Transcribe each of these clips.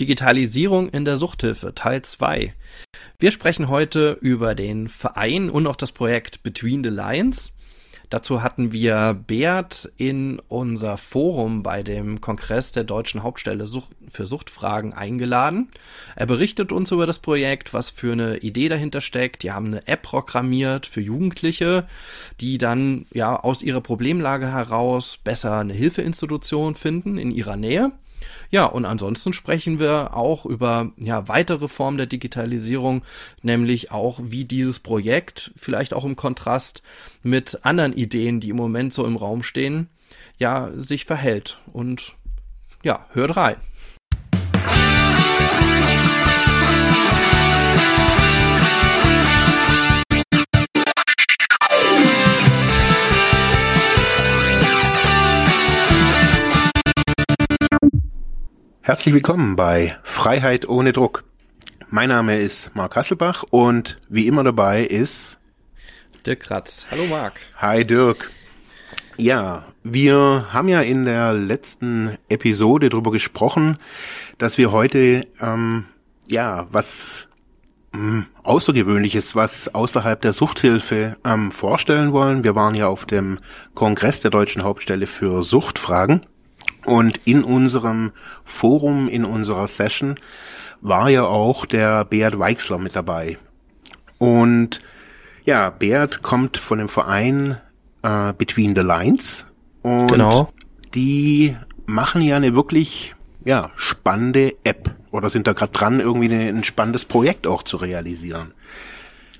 Digitalisierung in der Suchthilfe Teil 2. Wir sprechen heute über den Verein und auch das Projekt Between the Lines. Dazu hatten wir Beat in unser Forum bei dem Kongress der Deutschen Hauptstelle für Suchtfragen eingeladen. Er berichtet uns über das Projekt, was für eine Idee dahinter steckt. Die haben eine App programmiert für Jugendliche, die dann ja aus ihrer Problemlage heraus besser eine Hilfeinstitution finden in ihrer Nähe. Ja, und ansonsten sprechen wir auch über ja, weitere Formen der Digitalisierung, nämlich auch, wie dieses Projekt vielleicht auch im Kontrast mit anderen Ideen, die im Moment so im Raum stehen, ja, sich verhält. Und ja, hört rein. Herzlich willkommen bei Freiheit ohne Druck. Mein Name ist Marc Hasselbach und wie immer dabei ist Dirk Kratz. Hallo Marc. Hi Dirk. Ja, wir haben ja in der letzten Episode darüber gesprochen, dass wir heute ähm, ja was ähm, Außergewöhnliches, was außerhalb der Suchthilfe ähm, vorstellen wollen. Wir waren ja auf dem Kongress der Deutschen Hauptstelle für Suchtfragen und in unserem Forum, in unserer Session war ja auch der Beat Weixler mit dabei. Und ja, Beat kommt von dem Verein äh, Between the Lines. Und genau. die machen ja eine wirklich ja, spannende App oder sind da gerade dran, irgendwie eine, ein spannendes Projekt auch zu realisieren.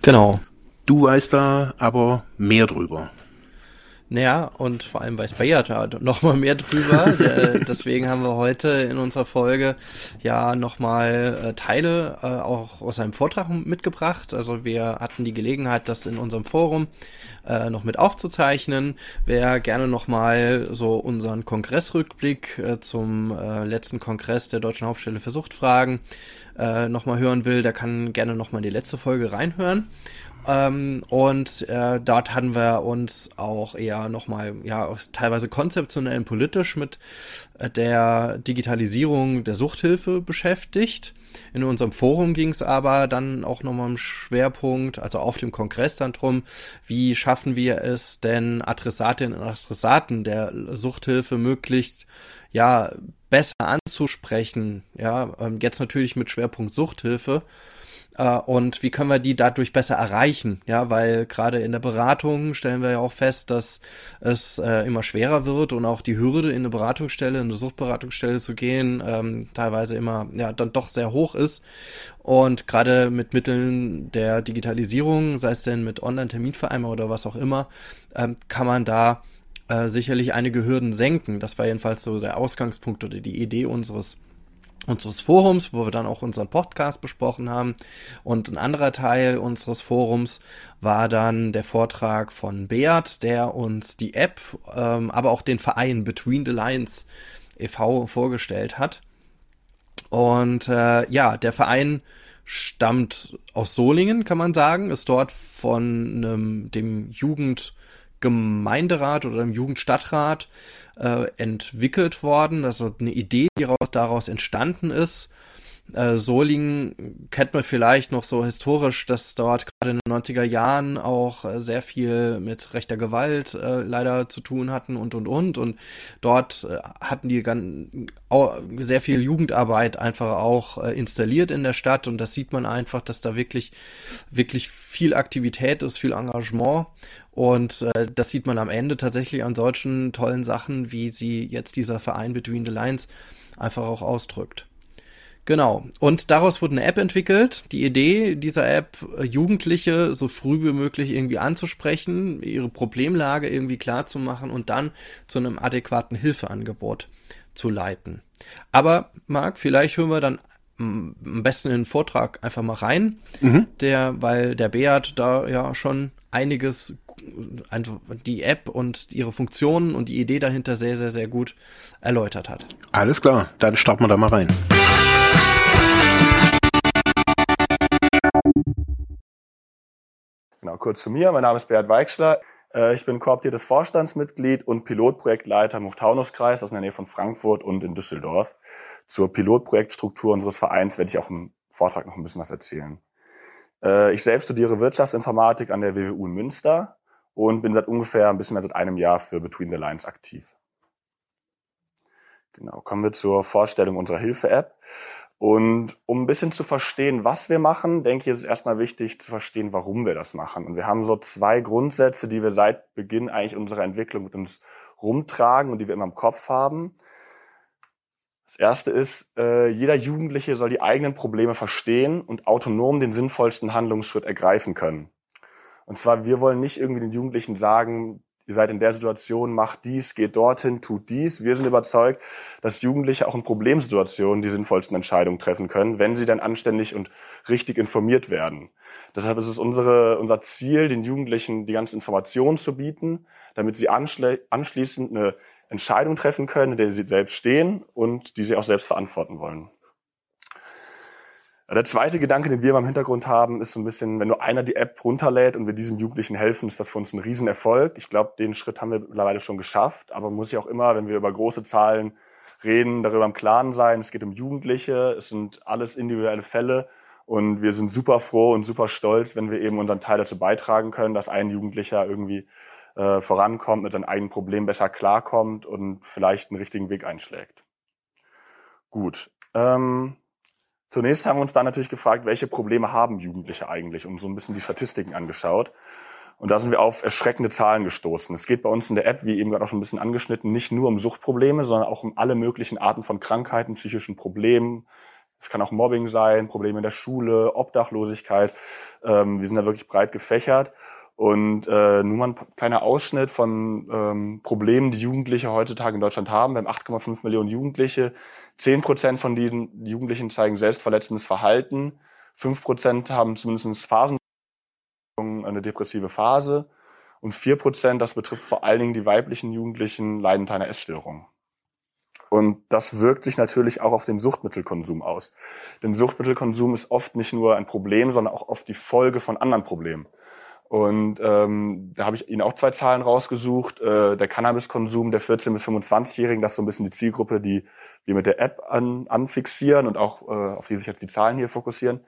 Genau. Du weißt da aber mehr drüber. Naja, und vor allem weiß Bayard ja noch mal mehr drüber. Deswegen haben wir heute in unserer Folge ja noch mal äh, Teile äh, auch aus seinem Vortrag mitgebracht. Also wir hatten die Gelegenheit, das in unserem Forum äh, noch mit aufzuzeichnen. Wer gerne noch mal so unseren Kongressrückblick äh, zum äh, letzten Kongress der Deutschen Hauptstelle für Suchtfragen äh, noch mal hören will, der kann gerne noch mal die letzte Folge reinhören. Ähm, und äh, dort hatten wir uns auch eher nochmal, ja, teilweise konzeptionell und politisch mit äh, der Digitalisierung der Suchthilfe beschäftigt. In unserem Forum ging es aber dann auch nochmal im Schwerpunkt, also auf dem Kongress dann drum, wie schaffen wir es denn Adressatinnen und Adressaten der Suchthilfe möglichst ja besser anzusprechen. Ja, ähm, jetzt natürlich mit Schwerpunkt Suchthilfe und wie können wir die dadurch besser erreichen? Ja, weil gerade in der Beratung stellen wir ja auch fest, dass es äh, immer schwerer wird und auch die Hürde in eine Beratungsstelle, in eine Suchtberatungsstelle zu gehen, ähm, teilweise immer ja dann doch sehr hoch ist. Und gerade mit Mitteln der Digitalisierung, sei es denn mit Online-Terminvereinbarung oder was auch immer, ähm, kann man da äh, sicherlich einige Hürden senken. Das war jedenfalls so der Ausgangspunkt oder die Idee unseres unseres Forums, wo wir dann auch unseren Podcast besprochen haben. Und ein anderer Teil unseres Forums war dann der Vortrag von Beat, der uns die App, ähm, aber auch den Verein Between the Lines e.V. vorgestellt hat. Und äh, ja, der Verein stammt aus Solingen, kann man sagen, ist dort von einem, dem Jugendgemeinderat oder dem Jugendstadtrat äh, entwickelt worden. Ist eine Idee, die daraus entstanden ist. Äh, Solingen kennt man vielleicht noch so historisch, dass dort gerade in den 90er Jahren auch äh, sehr viel mit rechter Gewalt äh, leider zu tun hatten und und und. Und dort äh, hatten die ganz, sehr viel Jugendarbeit einfach auch äh, installiert in der Stadt und das sieht man einfach, dass da wirklich, wirklich viel Aktivität ist, viel Engagement. Und äh, das sieht man am Ende tatsächlich an solchen tollen Sachen, wie sie jetzt dieser Verein Between the Lines einfach auch ausdrückt. Genau. Und daraus wurde eine App entwickelt. Die Idee dieser App, äh, Jugendliche so früh wie möglich irgendwie anzusprechen, ihre Problemlage irgendwie klar zu machen und dann zu einem adäquaten Hilfeangebot zu leiten. Aber Marc, vielleicht hören wir dann am besten in den Vortrag einfach mal rein, mhm. der, weil der Beat da ja schon einiges, die App und ihre Funktionen und die Idee dahinter sehr, sehr, sehr gut erläutert hat. Alles klar, dann starten wir da mal rein. Genau, kurz zu mir. Mein Name ist Beat Weixler. Äh, ich bin kooptiertes Vorstandsmitglied und Pilotprojektleiter im Hochtaunuskreis aus der Nähe von Frankfurt und in Düsseldorf. Zur Pilotprojektstruktur unseres Vereins werde ich auch im Vortrag noch ein bisschen was erzählen. Äh, ich selbst studiere Wirtschaftsinformatik an der WWU in Münster und bin seit ungefähr ein bisschen mehr seit einem Jahr für Between the Lines aktiv. Genau, kommen wir zur Vorstellung unserer Hilfe-App. Und um ein bisschen zu verstehen, was wir machen, denke ich, ist es erstmal wichtig zu verstehen, warum wir das machen. Und wir haben so zwei Grundsätze, die wir seit Beginn eigentlich unserer Entwicklung mit uns rumtragen und die wir immer im Kopf haben. Das erste ist, äh, jeder Jugendliche soll die eigenen Probleme verstehen und autonom den sinnvollsten Handlungsschritt ergreifen können. Und zwar, wir wollen nicht irgendwie den Jugendlichen sagen, ihr seid in der Situation, macht dies, geht dorthin, tut dies. Wir sind überzeugt, dass Jugendliche auch in Problemsituationen die sinnvollsten Entscheidungen treffen können, wenn sie dann anständig und richtig informiert werden. Deshalb ist es unsere, unser Ziel, den Jugendlichen die ganze Information zu bieten, damit sie anschließend eine Entscheidung treffen können, in der sie selbst stehen und die sie auch selbst verantworten wollen. Der zweite Gedanke, den wir im Hintergrund haben, ist so ein bisschen, wenn nur einer die App runterlädt und wir diesem Jugendlichen helfen, ist das für uns ein Riesenerfolg. Ich glaube, den Schritt haben wir mittlerweile schon geschafft, aber man muss ja auch immer, wenn wir über große Zahlen reden, darüber im Klaren sein. Es geht um Jugendliche, es sind alles individuelle Fälle und wir sind super froh und super stolz, wenn wir eben unseren Teil dazu beitragen können, dass ein Jugendlicher irgendwie äh, vorankommt, mit seinem eigenen Problem besser klarkommt und vielleicht einen richtigen Weg einschlägt. Gut. Ähm, Zunächst haben wir uns dann natürlich gefragt, welche Probleme haben Jugendliche eigentlich und so ein bisschen die Statistiken angeschaut. Und da sind wir auf erschreckende Zahlen gestoßen. Es geht bei uns in der App, wie eben gerade auch schon ein bisschen angeschnitten, nicht nur um Suchtprobleme, sondern auch um alle möglichen Arten von Krankheiten, psychischen Problemen. Es kann auch Mobbing sein, Probleme in der Schule, Obdachlosigkeit. Ähm, wir sind da wirklich breit gefächert. Und äh, nur mal ein kleiner Ausschnitt von ähm, Problemen, die Jugendliche heutzutage in Deutschland haben. Wir haben 8,5 Millionen Jugendliche. 10 Prozent von diesen Jugendlichen zeigen selbstverletzendes Verhalten. 5 Prozent haben zumindest Phasen, eine depressive Phase. Und 4 Prozent, das betrifft vor allen Dingen die weiblichen Jugendlichen, leiden unter einer Essstörung. Und das wirkt sich natürlich auch auf den Suchtmittelkonsum aus. Denn Suchtmittelkonsum ist oft nicht nur ein Problem, sondern auch oft die Folge von anderen Problemen. Und ähm, da habe ich Ihnen auch zwei Zahlen rausgesucht. Äh, der Cannabiskonsum der 14- bis 25-Jährigen, das ist so ein bisschen die Zielgruppe, die wir mit der App an, anfixieren und auch äh, auf die sich jetzt die Zahlen hier fokussieren,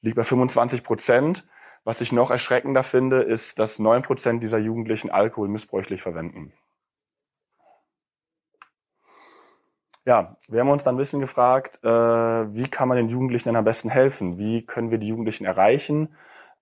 liegt bei 25 Prozent. Was ich noch erschreckender finde, ist, dass neun Prozent dieser Jugendlichen Alkohol missbräuchlich verwenden. Ja, wir haben uns dann ein bisschen gefragt, äh, wie kann man den Jugendlichen denn am besten helfen? Wie können wir die Jugendlichen erreichen?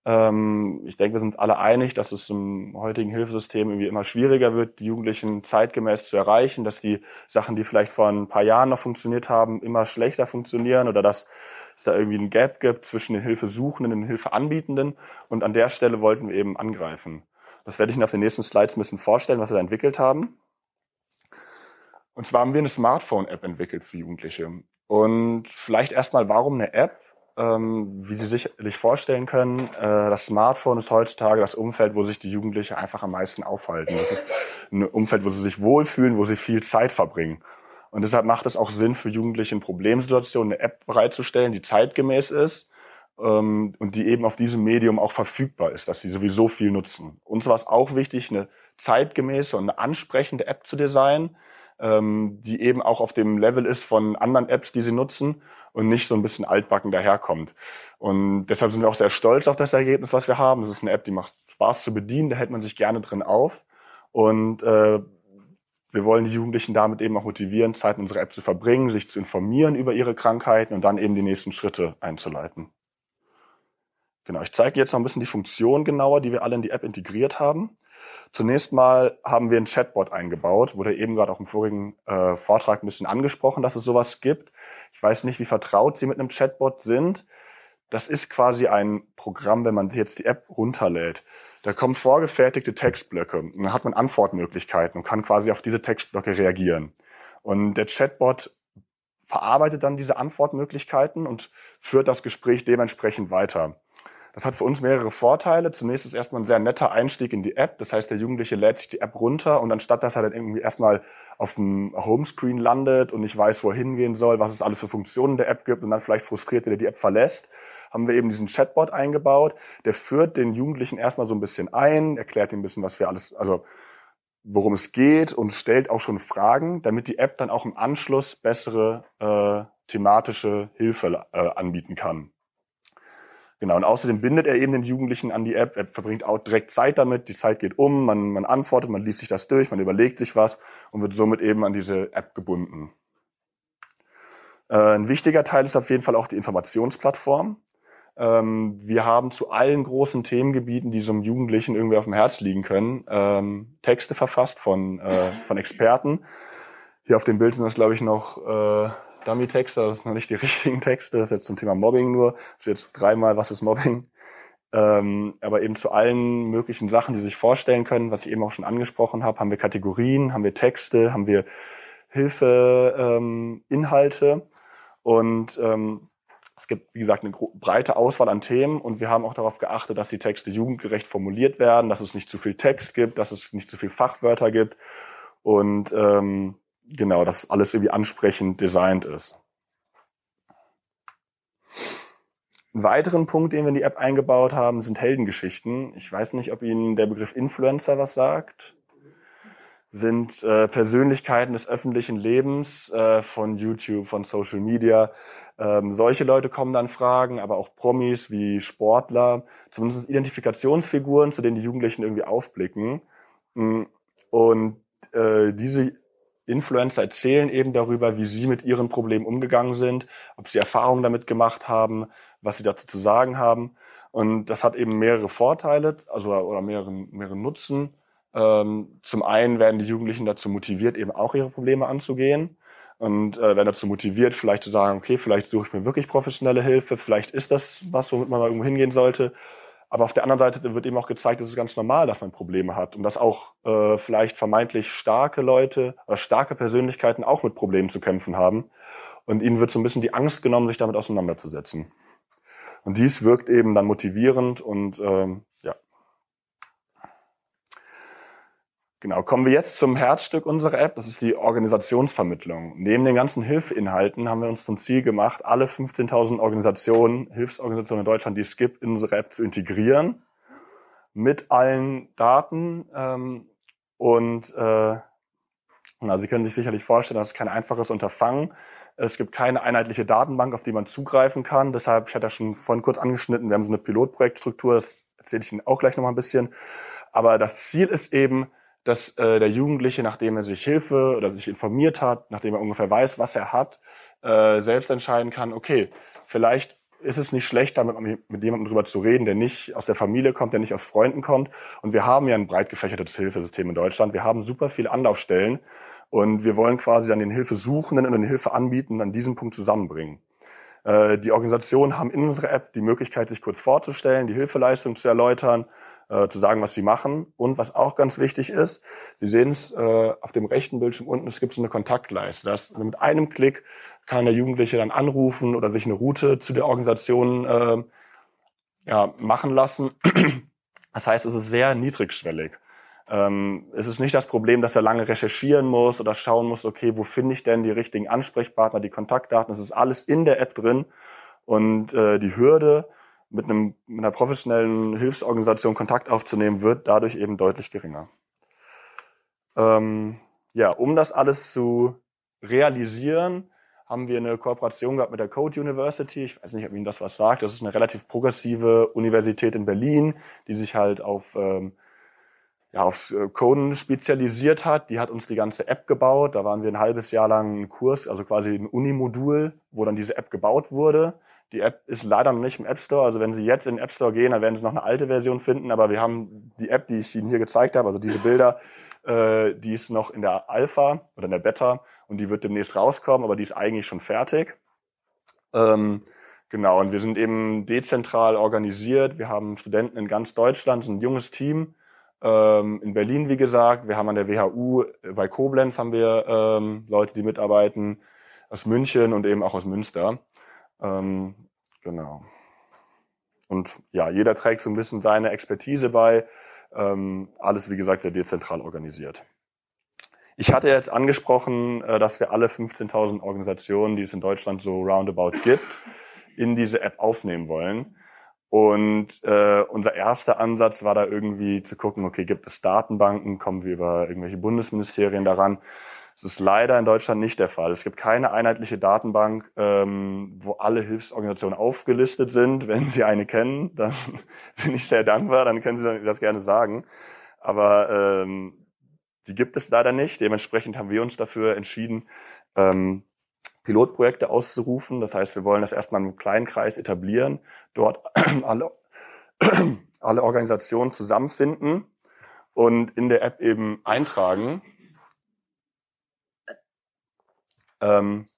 Ähm, ich denke, wir sind alle einig, dass es im heutigen Hilfesystem irgendwie immer schwieriger wird, die Jugendlichen zeitgemäß zu erreichen, dass die Sachen, die vielleicht vor ein paar Jahren noch funktioniert haben, immer schlechter funktionieren oder dass es da irgendwie ein Gap gibt zwischen den Hilfesuchenden und den Hilfeanbietenden. Und an der Stelle wollten wir eben angreifen. Das werde ich Ihnen auf den nächsten Slides ein bisschen vorstellen, was wir da entwickelt haben. Und zwar haben wir eine Smartphone-App entwickelt für Jugendliche. Und vielleicht erstmal, warum eine App? Ähm, wie Sie sicherlich vorstellen können, äh, das Smartphone ist heutzutage das Umfeld, wo sich die Jugendlichen einfach am meisten aufhalten. Das ist ein Umfeld, wo sie sich wohlfühlen, wo sie viel Zeit verbringen. Und deshalb macht es auch Sinn für Jugendliche in Problemsituationen eine App bereitzustellen, die zeitgemäß ist ähm, und die eben auf diesem Medium auch verfügbar ist, dass sie sowieso viel nutzen. Uns war es auch wichtig, eine zeitgemäße und eine ansprechende App zu designen, ähm, die eben auch auf dem Level ist von anderen Apps, die sie nutzen und nicht so ein bisschen altbacken daherkommt. Und deshalb sind wir auch sehr stolz auf das Ergebnis, was wir haben. Es ist eine App, die macht Spaß zu bedienen, da hält man sich gerne drin auf. Und äh, wir wollen die Jugendlichen damit eben auch motivieren, Zeit in unserer App zu verbringen, sich zu informieren über ihre Krankheiten und dann eben die nächsten Schritte einzuleiten. Genau, ich zeige jetzt noch ein bisschen die Funktion genauer, die wir alle in die App integriert haben. Zunächst mal haben wir ein Chatbot eingebaut, wurde eben gerade auch im vorigen äh, Vortrag ein bisschen angesprochen, dass es sowas gibt. Ich weiß nicht, wie vertraut Sie mit einem Chatbot sind. Das ist quasi ein Programm, wenn man sich jetzt die App runterlädt. Da kommen vorgefertigte Textblöcke und dann hat man Antwortmöglichkeiten und kann quasi auf diese Textblöcke reagieren. Und der Chatbot verarbeitet dann diese Antwortmöglichkeiten und führt das Gespräch dementsprechend weiter. Das hat für uns mehrere Vorteile. Zunächst ist erstmal ein sehr netter Einstieg in die App. Das heißt, der Jugendliche lädt sich die App runter und anstatt dass er dann irgendwie erstmal auf dem Homescreen landet und nicht weiß, wo er hingehen soll, was es alles für Funktionen der App gibt und dann vielleicht frustriert wieder die App verlässt, haben wir eben diesen Chatbot eingebaut. Der führt den Jugendlichen erstmal so ein bisschen ein, erklärt ihnen ein bisschen, was wir alles, also worum es geht und stellt auch schon Fragen, damit die App dann auch im Anschluss bessere äh, thematische Hilfe äh, anbieten kann. Genau, und außerdem bindet er eben den Jugendlichen an die App. Er verbringt auch direkt Zeit damit, die Zeit geht um, man, man antwortet, man liest sich das durch, man überlegt sich was und wird somit eben an diese App gebunden. Äh, ein wichtiger Teil ist auf jeden Fall auch die Informationsplattform. Ähm, wir haben zu allen großen Themengebieten, die so einem Jugendlichen irgendwie auf dem Herz liegen können, ähm, Texte verfasst von, äh, von Experten. Hier auf dem Bild sind das, glaube ich, noch äh, Dummy-Texte, das sind noch nicht die richtigen Texte, das ist jetzt zum Thema Mobbing nur. Das ist jetzt dreimal, was ist Mobbing? Ähm, aber eben zu allen möglichen Sachen, die sich vorstellen können, was ich eben auch schon angesprochen habe, haben wir Kategorien, haben wir Texte, haben wir Hilfeinhalte ähm, und ähm, es gibt, wie gesagt, eine breite Auswahl an Themen und wir haben auch darauf geachtet, dass die Texte jugendgerecht formuliert werden, dass es nicht zu viel Text gibt, dass es nicht zu viel Fachwörter gibt und ähm, genau, dass alles irgendwie ansprechend designt ist. Einen weiteren Punkt, den wir in die App eingebaut haben, sind Heldengeschichten. Ich weiß nicht, ob Ihnen der Begriff Influencer was sagt. Sind äh, Persönlichkeiten des öffentlichen Lebens äh, von YouTube, von Social Media. Ähm, solche Leute kommen dann Fragen, aber auch Promis wie Sportler, zumindest Identifikationsfiguren, zu denen die Jugendlichen irgendwie aufblicken. Mm, und äh, diese Influencer erzählen eben darüber, wie sie mit ihren Problemen umgegangen sind, ob sie Erfahrungen damit gemacht haben, was sie dazu zu sagen haben. Und das hat eben mehrere Vorteile, also oder mehrere, mehrere Nutzen. Ähm, zum einen werden die Jugendlichen dazu motiviert, eben auch ihre Probleme anzugehen und äh, werden dazu motiviert, vielleicht zu sagen, okay, vielleicht suche ich mir wirklich professionelle Hilfe, vielleicht ist das was, womit man mal irgendwo hingehen sollte. Aber auf der anderen Seite wird eben auch gezeigt, es ganz normal, dass man Probleme hat und dass auch äh, vielleicht vermeintlich starke Leute oder starke Persönlichkeiten auch mit Problemen zu kämpfen haben. Und ihnen wird so ein bisschen die Angst genommen, sich damit auseinanderzusetzen. Und dies wirkt eben dann motivierend und ähm, Genau, kommen wir jetzt zum Herzstück unserer App, das ist die Organisationsvermittlung. Neben den ganzen Hilfeinhalten haben wir uns zum Ziel gemacht, alle 15.000 Organisationen, Hilfsorganisationen in Deutschland, die es gibt, in unsere App zu integrieren, mit allen Daten. Ähm, und äh, na, Sie können sich sicherlich vorstellen, das ist kein einfaches Unterfangen. Es gibt keine einheitliche Datenbank, auf die man zugreifen kann. Deshalb, ich hatte ja schon vorhin kurz angeschnitten, wir haben so eine Pilotprojektstruktur, das erzähle ich Ihnen auch gleich nochmal ein bisschen. Aber das Ziel ist eben, dass äh, der Jugendliche, nachdem er sich Hilfe oder sich informiert hat, nachdem er ungefähr weiß, was er hat, äh, selbst entscheiden kann, okay, vielleicht ist es nicht schlecht, damit mit jemandem drüber zu reden, der nicht aus der Familie kommt, der nicht aus Freunden kommt. Und wir haben ja ein breit gefächertes Hilfesystem in Deutschland. Wir haben super viele Anlaufstellen und wir wollen quasi dann den Hilfesuchenden und den Hilfeanbietenden an diesem Punkt zusammenbringen. Äh, die Organisationen haben in unserer App die Möglichkeit, sich kurz vorzustellen, die Hilfeleistung zu erläutern äh, zu sagen, was sie machen. Und was auch ganz wichtig ist, Sie sehen es äh, auf dem rechten Bildschirm unten, es gibt so eine Kontaktleiste. Das, mit einem Klick kann der Jugendliche dann anrufen oder sich eine Route zu der Organisation äh, ja, machen lassen. Das heißt, es ist sehr niedrigschwellig. Ähm, es ist nicht das Problem, dass er lange recherchieren muss oder schauen muss, okay, wo finde ich denn die richtigen Ansprechpartner, die Kontaktdaten. Es ist alles in der App drin. Und äh, die Hürde, mit, einem, mit einer professionellen Hilfsorganisation Kontakt aufzunehmen, wird dadurch eben deutlich geringer. Ähm, ja, um das alles zu realisieren, haben wir eine Kooperation gehabt mit der Code University. Ich weiß nicht, ob Ihnen das was sagt. Das ist eine relativ progressive Universität in Berlin, die sich halt auf, ähm, ja, auf äh, Coden spezialisiert hat. Die hat uns die ganze App gebaut. Da waren wir ein halbes Jahr lang ein Kurs, also quasi ein Unimodul, wo dann diese App gebaut wurde. Die App ist leider noch nicht im App Store. Also wenn Sie jetzt in den App Store gehen, dann werden Sie noch eine alte Version finden. Aber wir haben die App, die ich Ihnen hier gezeigt habe, also diese Bilder, äh, die ist noch in der Alpha oder in der Beta und die wird demnächst rauskommen, aber die ist eigentlich schon fertig. Ähm, genau, und wir sind eben dezentral organisiert. Wir haben Studenten in ganz Deutschland, ein junges Team. Ähm, in Berlin, wie gesagt, wir haben an der WHU äh, bei Koblenz haben wir ähm, Leute, die mitarbeiten, aus München und eben auch aus Münster. Ähm, genau. Und ja, jeder trägt so ein bisschen seine Expertise bei. Ähm, alles, wie gesagt, sehr dezentral organisiert. Ich hatte jetzt angesprochen, äh, dass wir alle 15.000 Organisationen, die es in Deutschland so roundabout gibt, in diese App aufnehmen wollen. Und äh, unser erster Ansatz war da irgendwie zu gucken, okay, gibt es Datenbanken, kommen wir über irgendwelche Bundesministerien daran. Das ist leider in Deutschland nicht der Fall. Es gibt keine einheitliche Datenbank, ähm, wo alle Hilfsorganisationen aufgelistet sind. Wenn Sie eine kennen, dann bin ich sehr dankbar, dann können Sie das gerne sagen. Aber ähm, die gibt es leider nicht. Dementsprechend haben wir uns dafür entschieden, ähm, Pilotprojekte auszurufen. Das heißt, wir wollen das erstmal im kleinen Kreis etablieren, dort alle, alle Organisationen zusammenfinden und in der App eben eintragen. Ähm,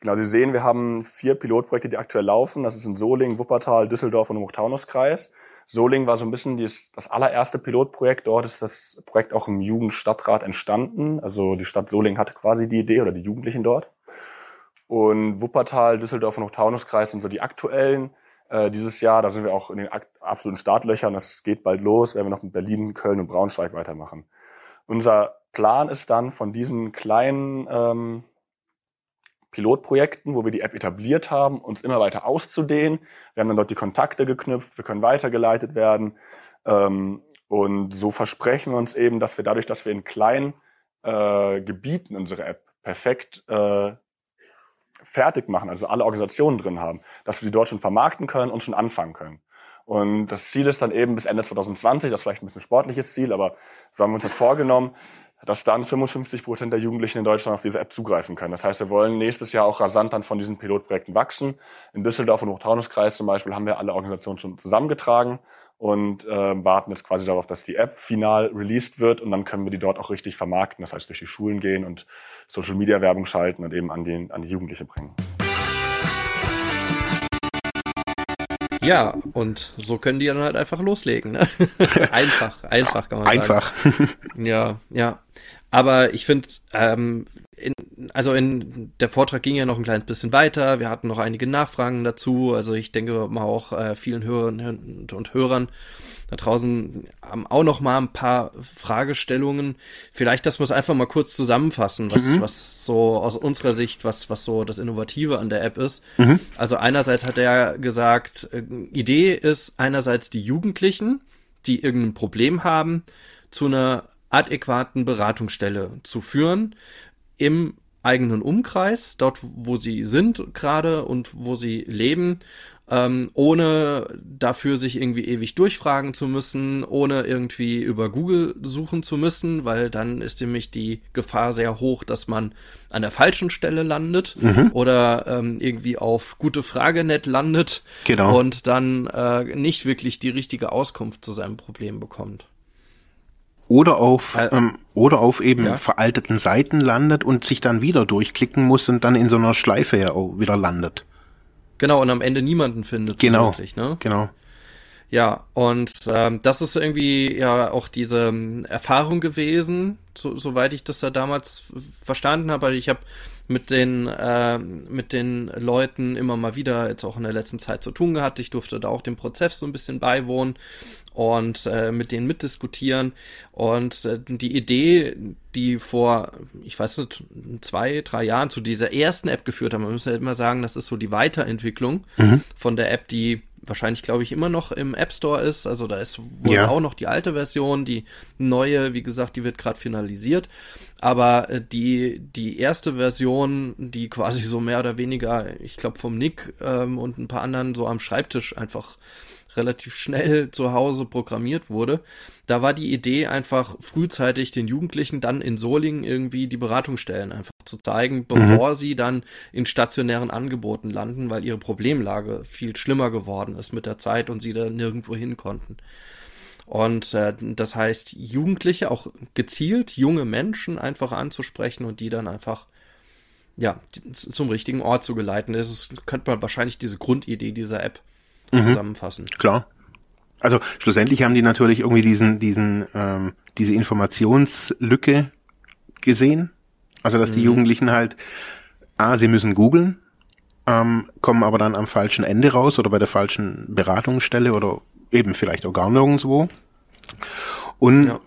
genau, Sie sehen, wir haben vier Pilotprojekte, die aktuell laufen. Das ist in Solingen, Wuppertal, Düsseldorf und Hochtaunuskreis. Solingen war so ein bisschen das, das allererste Pilotprojekt. Dort ist das Projekt auch im Jugendstadtrat entstanden. Also die Stadt Solingen hatte quasi die Idee oder die Jugendlichen dort. Und Wuppertal, Düsseldorf und Hochtaunuskreis sind so die aktuellen. Äh, dieses Jahr, da sind wir auch in den absoluten Startlöchern. Das geht bald los, werden wir noch mit Berlin, Köln und Braunschweig weitermachen. Unser Plan ist dann von diesen kleinen ähm, Pilotprojekten, wo wir die App etabliert haben, uns immer weiter auszudehnen. Wir haben dann dort die Kontakte geknüpft, wir können weitergeleitet werden. Ähm, und so versprechen wir uns eben, dass wir dadurch, dass wir in kleinen äh, Gebieten unsere App perfekt äh, fertig machen, also alle Organisationen drin haben, dass wir die dort schon vermarkten können und schon anfangen können. Und das Ziel ist dann eben bis Ende 2020, das ist vielleicht ein bisschen sportliches Ziel, aber so haben wir uns das vorgenommen, dass dann 55 Prozent der Jugendlichen in Deutschland auf diese App zugreifen können. Das heißt, wir wollen nächstes Jahr auch rasant dann von diesen Pilotprojekten wachsen. In Düsseldorf und Hochtaunuskreis zum Beispiel haben wir alle Organisationen schon zusammengetragen und äh, warten jetzt quasi darauf, dass die App final released wird und dann können wir die dort auch richtig vermarkten. Das heißt, durch die Schulen gehen und Social Media Werbung schalten und eben an die, an die Jugendliche bringen. Ja, und so können die dann halt einfach loslegen. Ne? einfach, einfach kann man einfach. sagen. Einfach. Ja, ja. Aber ich finde, ähm, also in der Vortrag ging ja noch ein kleines bisschen weiter. Wir hatten noch einige Nachfragen dazu. Also ich denke mal auch äh, vielen Hörern und Hörern da draußen haben auch noch mal ein paar Fragestellungen. Vielleicht, dass wir es einfach mal kurz zusammenfassen, was, mhm. was so aus unserer Sicht, was, was so das Innovative an der App ist. Mhm. Also einerseits hat er gesagt, äh, Idee ist einerseits die Jugendlichen, die irgendein Problem haben, zu einer adäquaten Beratungsstelle zu führen im eigenen Umkreis, dort wo sie sind gerade und wo sie leben ähm, ohne dafür sich irgendwie ewig durchfragen zu müssen, ohne irgendwie über Google suchen zu müssen, weil dann ist nämlich die Gefahr sehr hoch, dass man an der falschen Stelle landet mhm. oder ähm, irgendwie auf gute Fragenet landet genau. und dann äh, nicht wirklich die richtige Auskunft zu seinem Problem bekommt. Oder auf, äh, ähm, oder auf eben ja? veralteten Seiten landet und sich dann wieder durchklicken muss und dann in so einer Schleife ja auch wieder landet. Genau, und am Ende niemanden findet. Genau. Ne? Genau. Ja, und ähm, das ist irgendwie ja auch diese ähm, Erfahrung gewesen, so, soweit ich das da damals verstanden habe. Also ich habe mit den äh, mit den Leuten immer mal wieder jetzt auch in der letzten Zeit zu tun gehabt. Ich durfte da auch dem Prozess so ein bisschen beiwohnen und äh, mit denen mitdiskutieren. Und äh, die Idee, die vor, ich weiß nicht, zwei, drei Jahren zu dieser ersten App geführt haben, man muss ja immer sagen, das ist so die Weiterentwicklung mhm. von der App, die wahrscheinlich, glaube ich, immer noch im App Store ist. Also da ist wohl ja. auch noch die alte Version, die neue, wie gesagt, die wird gerade finalisiert. Aber äh, die, die erste Version, die quasi so mehr oder weniger, ich glaube, vom Nick ähm, und ein paar anderen so am Schreibtisch einfach relativ schnell zu Hause programmiert wurde. Da war die Idee einfach frühzeitig den Jugendlichen dann in Solingen irgendwie die Beratungsstellen einfach zu zeigen, mhm. bevor mhm. sie dann in stationären Angeboten landen, weil ihre Problemlage viel schlimmer geworden ist mit der Zeit und sie da nirgendwo hin konnten. Und äh, das heißt, Jugendliche, auch gezielt junge Menschen einfach anzusprechen und die dann einfach ja, zum richtigen Ort zu geleiten. Das ist, könnte man wahrscheinlich diese Grundidee dieser App mhm. zusammenfassen. Klar. Also schlussendlich haben die natürlich irgendwie diesen, diesen, ähm, diese Informationslücke gesehen. Also dass mhm. die Jugendlichen halt, ah, sie müssen googeln, ähm, kommen aber dann am falschen Ende raus oder bei der falschen Beratungsstelle oder eben vielleicht auch gar nirgendwo. Und ja.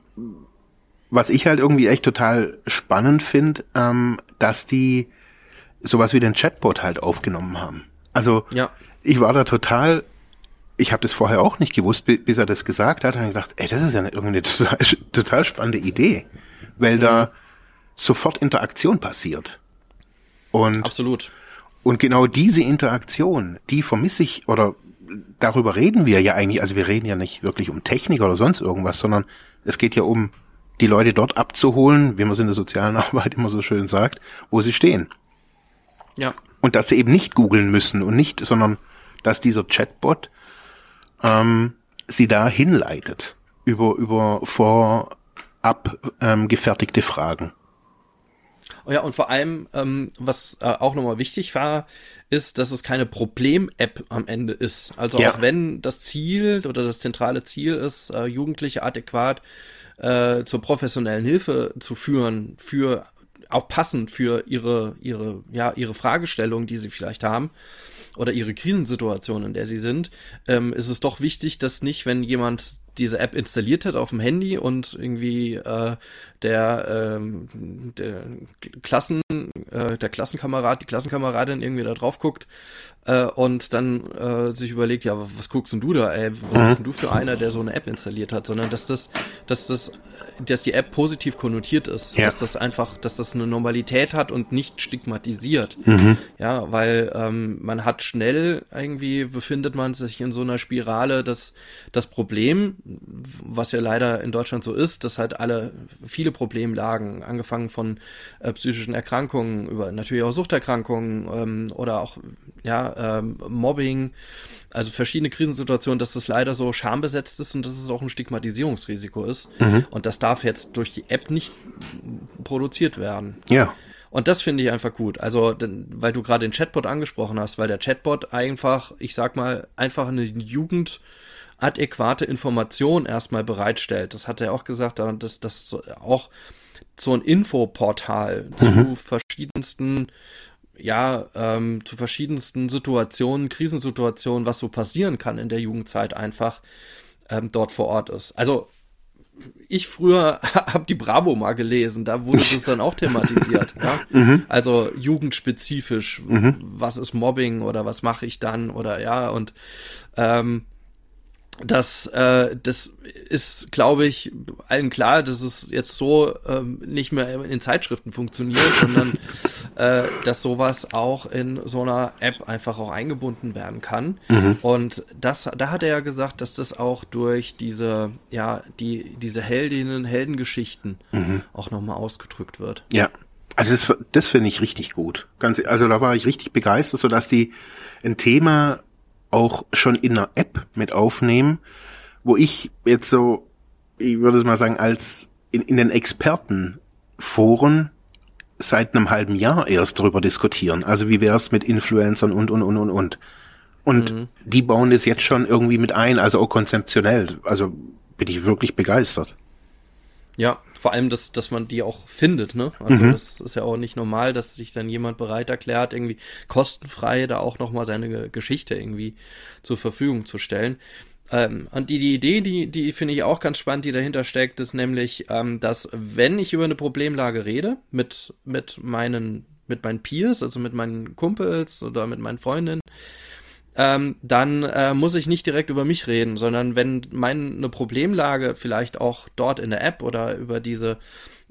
was ich halt irgendwie echt total spannend finde, ähm, dass die sowas wie den Chatbot halt aufgenommen haben. Also ja. ich war da total, ich habe das vorher auch nicht gewusst, bis er das gesagt hat, habe ich gedacht, ey, das ist ja eine, irgendwie eine total, total spannende Idee, weil mhm. da sofort Interaktion passiert. Und Absolut. Und genau diese Interaktion, die vermisse ich, oder darüber reden wir ja eigentlich, also wir reden ja nicht wirklich um Technik oder sonst irgendwas, sondern es geht ja um die Leute dort abzuholen, wie man es in der sozialen Arbeit immer so schön sagt, wo sie stehen. Ja. Und dass sie eben nicht googeln müssen und nicht, sondern dass dieser Chatbot ähm, sie da hinleitet über, über vorab ähm, gefertigte Fragen. Oh ja, und vor allem, ähm, was äh, auch nochmal wichtig war, ist, dass es keine Problem-App am Ende ist. Also ja. auch wenn das Ziel oder das zentrale Ziel ist, äh, Jugendliche adäquat äh, zur professionellen Hilfe zu führen, für auch passend für ihre, ihre, ja, ihre Fragestellung, die sie vielleicht haben oder ihre Krisensituation, in der sie sind, ähm, ist es doch wichtig, dass nicht, wenn jemand diese App installiert hat auf dem Handy und irgendwie äh, der, ähm, der Klassen, äh, der Klassenkamerad, die Klassenkameradin irgendwie da drauf guckt äh, und dann äh, sich überlegt, ja, was guckst denn du da, ey, was mhm. bist denn du für einer, der so eine App installiert hat, sondern dass das, dass das, dass die App positiv konnotiert ist, ja. dass das einfach, dass das eine Normalität hat und nicht stigmatisiert. Mhm. Ja, weil ähm, man hat schnell irgendwie befindet man sich in so einer Spirale, dass das Problem, was ja leider in Deutschland so ist, dass halt alle viele viele Problemlagen, angefangen von äh, psychischen Erkrankungen über natürlich auch Suchterkrankungen ähm, oder auch ja, ähm, Mobbing, also verschiedene Krisensituationen, dass das leider so schambesetzt ist und dass es auch ein Stigmatisierungsrisiko ist. Mhm. Und das darf jetzt durch die App nicht produziert werden. Ja. Und das finde ich einfach gut. Also, weil du gerade den Chatbot angesprochen hast, weil der Chatbot einfach, ich sag mal, einfach eine Jugend adäquate Information erstmal bereitstellt. Das hat er auch gesagt, dass das auch so ein Infoportal mhm. zu verschiedensten ja, ähm, zu verschiedensten Situationen, Krisensituationen, was so passieren kann in der Jugendzeit einfach ähm, dort vor Ort ist. Also ich früher habe die Bravo mal gelesen, da wurde das dann auch thematisiert. ja? Mhm. Also jugendspezifisch, mhm. was ist Mobbing oder was mache ich dann oder ja und ähm, das, äh, das ist, glaube ich, allen klar, dass es jetzt so ähm, nicht mehr in Zeitschriften funktioniert, sondern äh, dass sowas auch in so einer App einfach auch eingebunden werden kann. Mhm. Und das, da hat er ja gesagt, dass das auch durch diese, ja, die, diese Heldinnen, Heldengeschichten mhm. auch nochmal ausgedrückt wird. Ja. Also das, das finde ich richtig gut. Ganz, also da war ich richtig begeistert, so dass die ein Thema auch schon in einer App mit aufnehmen, wo ich jetzt so, ich würde es mal sagen, als in, in den Expertenforen seit einem halben Jahr erst darüber diskutieren. Also wie wär's mit Influencern und und und und und. Und mhm. die bauen das jetzt schon irgendwie mit ein, also auch konzeptionell. Also bin ich wirklich begeistert. Ja, vor allem, dass, dass man die auch findet, ne? Also mhm. das ist ja auch nicht normal, dass sich dann jemand bereit erklärt, irgendwie kostenfrei da auch nochmal seine Geschichte irgendwie zur Verfügung zu stellen. Ähm, und die, die Idee, die, die finde ich auch ganz spannend, die dahinter steckt, ist nämlich, ähm, dass wenn ich über eine Problemlage rede mit, mit meinen, mit meinen Peers, also mit meinen Kumpels oder mit meinen Freundinnen, ähm, dann äh, muss ich nicht direkt über mich reden, sondern wenn meine Problemlage vielleicht auch dort in der App oder über diese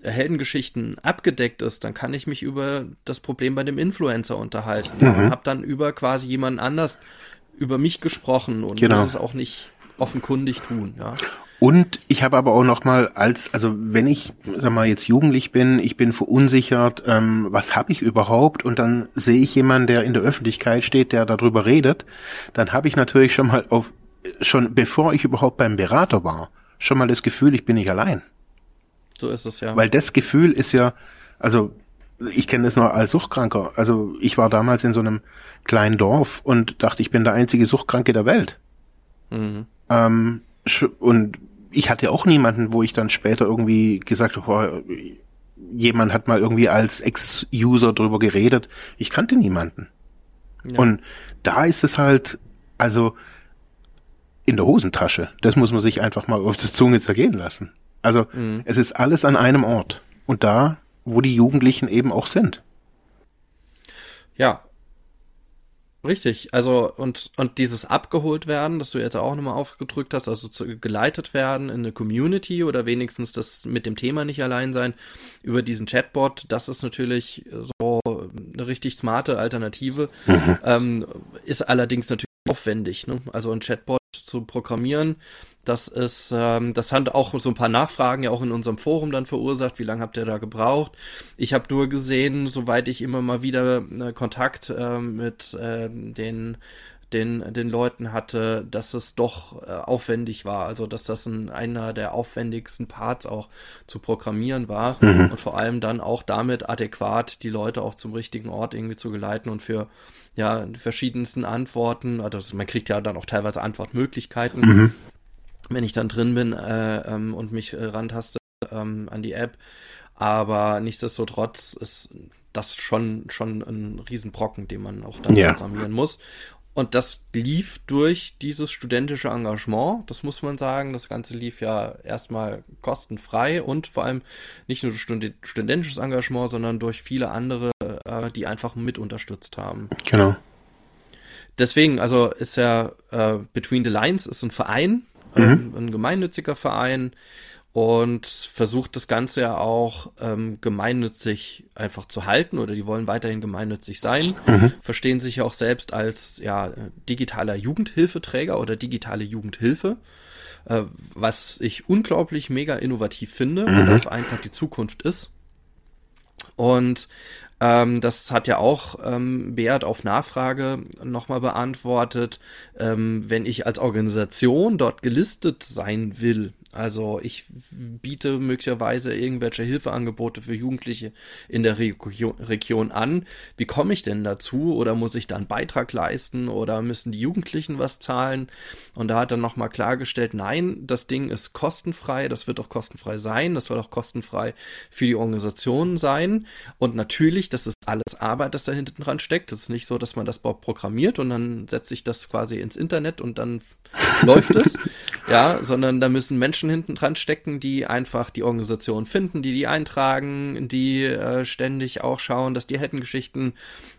äh, Heldengeschichten abgedeckt ist, dann kann ich mich über das Problem bei dem Influencer unterhalten mhm. und habe dann über quasi jemanden anders über mich gesprochen und genau. muss es auch nicht offenkundig tun. Ja. Und ich habe aber auch noch mal als, also wenn ich, sag mal, jetzt jugendlich bin, ich bin verunsichert, ähm, was habe ich überhaupt? Und dann sehe ich jemanden, der in der Öffentlichkeit steht, der darüber redet, dann habe ich natürlich schon mal auf, schon bevor ich überhaupt beim Berater war, schon mal das Gefühl, ich bin nicht allein. So ist es ja. Weil das Gefühl ist ja, also ich kenne es noch als Suchtkranker. Also ich war damals in so einem kleinen Dorf und dachte, ich bin der einzige Suchtkranke der Welt. Mhm. Ähm, und ich hatte auch niemanden, wo ich dann später irgendwie gesagt habe, jemand hat mal irgendwie als Ex-User drüber geredet. Ich kannte niemanden. Ja. Und da ist es halt, also in der Hosentasche. Das muss man sich einfach mal auf das Zunge zergehen lassen. Also mhm. es ist alles an einem Ort. Und da, wo die Jugendlichen eben auch sind. Ja. Richtig, also und und dieses abgeholt werden, das du jetzt auch nochmal aufgedrückt hast, also zu, geleitet werden in eine Community oder wenigstens das mit dem Thema nicht allein sein über diesen Chatbot, das ist natürlich so eine richtig smarte Alternative, mhm. ähm, ist allerdings natürlich aufwendig, ne? Also ein Chatbot zu programmieren, das ist, ähm, das hat auch so ein paar Nachfragen ja auch in unserem Forum dann verursacht. Wie lange habt ihr da gebraucht? Ich habe nur gesehen, soweit ich immer mal wieder äh, Kontakt äh, mit äh, den den, den Leuten hatte, dass es doch äh, aufwendig war. Also, dass das ein, einer der aufwendigsten Parts auch zu programmieren war mhm. und vor allem dann auch damit adäquat die Leute auch zum richtigen Ort irgendwie zu geleiten und für ja, verschiedensten Antworten, also man kriegt ja dann auch teilweise Antwortmöglichkeiten, mhm wenn ich dann drin bin äh, ähm, und mich äh, rantaste ähm, an die App. Aber nichtsdestotrotz ist das schon, schon ein Riesenbrocken, den man auch dann ja. programmieren muss. Und das lief durch dieses studentische Engagement, das muss man sagen. Das Ganze lief ja erstmal kostenfrei und vor allem nicht nur durch studentisches Engagement, sondern durch viele andere, äh, die einfach mit unterstützt haben. Genau. Deswegen, also ist ja äh, Between the Lines ist ein Verein, mhm. ein gemeinnütziger Verein und versucht das Ganze ja auch ähm, gemeinnützig einfach zu halten oder die wollen weiterhin gemeinnützig sein, mhm. verstehen sich ja auch selbst als ja digitaler Jugendhilfeträger oder digitale Jugendhilfe, äh, was ich unglaublich mega innovativ finde mhm. und auch einfach die Zukunft ist. Und ähm, das hat ja auch ähm, Beat auf Nachfrage nochmal beantwortet. Ähm, wenn ich als Organisation dort gelistet sein will, also ich biete möglicherweise irgendwelche Hilfeangebote für Jugendliche in der Region an. Wie komme ich denn dazu? Oder muss ich da einen Beitrag leisten? Oder müssen die Jugendlichen was zahlen? Und da hat er nochmal klargestellt, nein, das Ding ist kostenfrei, das wird auch kostenfrei sein, das soll auch kostenfrei für die Organisation sein. Und natürlich, das ist alles Arbeit, das da hinten dran steckt. Es ist nicht so, dass man das programmiert und dann setze ich das quasi ins Internet und dann läuft es. Ja, sondern da müssen Menschen hinten dran stecken, die einfach die Organisation finden, die die eintragen, die äh, ständig auch schauen, dass die Heldengeschichten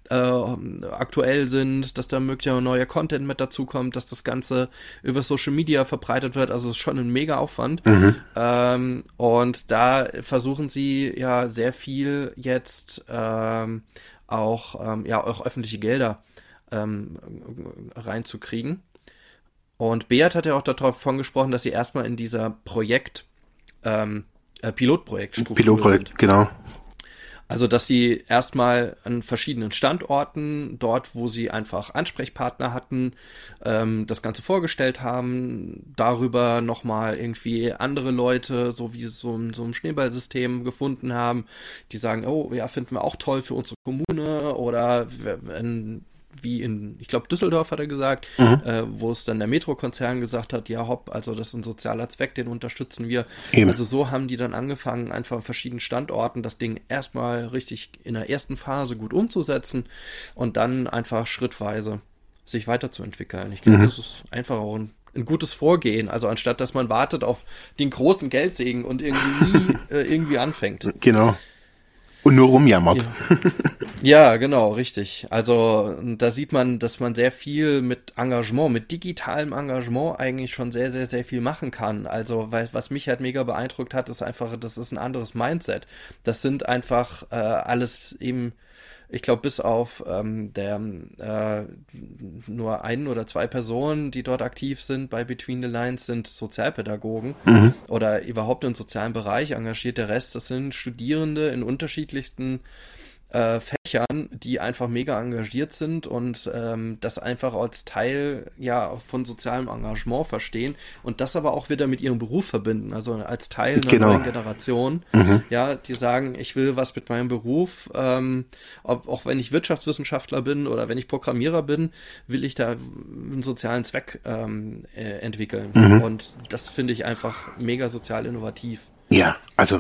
äh, aktuell sind, dass da möglicherweise neuer Content mit dazu kommt, dass das Ganze über Social Media verbreitet wird. Also es ist schon ein mega Aufwand. Mhm. Ähm, und da versuchen sie ja sehr viel jetzt ähm, auch, ähm, ja, auch öffentliche Gelder ähm, reinzukriegen. Und Beat hat ja auch davon gesprochen, dass sie erstmal in dieser Projekt, ähm, äh, Pilotprojekt Pilotprojekt, sind. genau. Also, dass sie erstmal an verschiedenen Standorten, dort, wo sie einfach Ansprechpartner hatten, ähm, das Ganze vorgestellt haben, darüber nochmal irgendwie andere Leute, so wie so, so ein Schneeballsystem gefunden haben, die sagen, oh, ja, finden wir auch toll für unsere Kommune oder wenn wie in, ich glaube, Düsseldorf hat er gesagt, mhm. äh, wo es dann der Metro-Konzern gesagt hat, ja hopp, also das ist ein sozialer Zweck, den unterstützen wir. Eben. Also so haben die dann angefangen, einfach an verschiedenen Standorten das Ding erstmal richtig in der ersten Phase gut umzusetzen und dann einfach schrittweise sich weiterzuentwickeln. Ich glaube, mhm. das ist einfach auch ein ein gutes Vorgehen. Also anstatt dass man wartet auf den großen Geldsegen und irgendwie nie äh, irgendwie anfängt. Genau. Und nur rumjammert. Ja. ja, genau, richtig. Also da sieht man, dass man sehr viel mit Engagement, mit digitalem Engagement eigentlich schon sehr, sehr, sehr viel machen kann. Also weil, was mich halt mega beeindruckt hat, ist einfach, das ist ein anderes Mindset. Das sind einfach äh, alles eben ich glaube, bis auf ähm, der äh, nur ein oder zwei Personen, die dort aktiv sind bei Between the Lines, sind Sozialpädagogen mhm. oder überhaupt im sozialen Bereich engagiert. Der Rest, das sind Studierende in unterschiedlichsten äh, Fächern, die einfach mega engagiert sind und ähm, das einfach als Teil ja von sozialem Engagement verstehen und das aber auch wieder mit ihrem Beruf verbinden, also als Teil einer genau. neuen Generation, mhm. ja, die sagen, ich will was mit meinem Beruf, ähm, ob, auch wenn ich Wirtschaftswissenschaftler bin oder wenn ich Programmierer bin, will ich da einen sozialen Zweck ähm, äh, entwickeln mhm. und das finde ich einfach mega sozial innovativ. Ja, also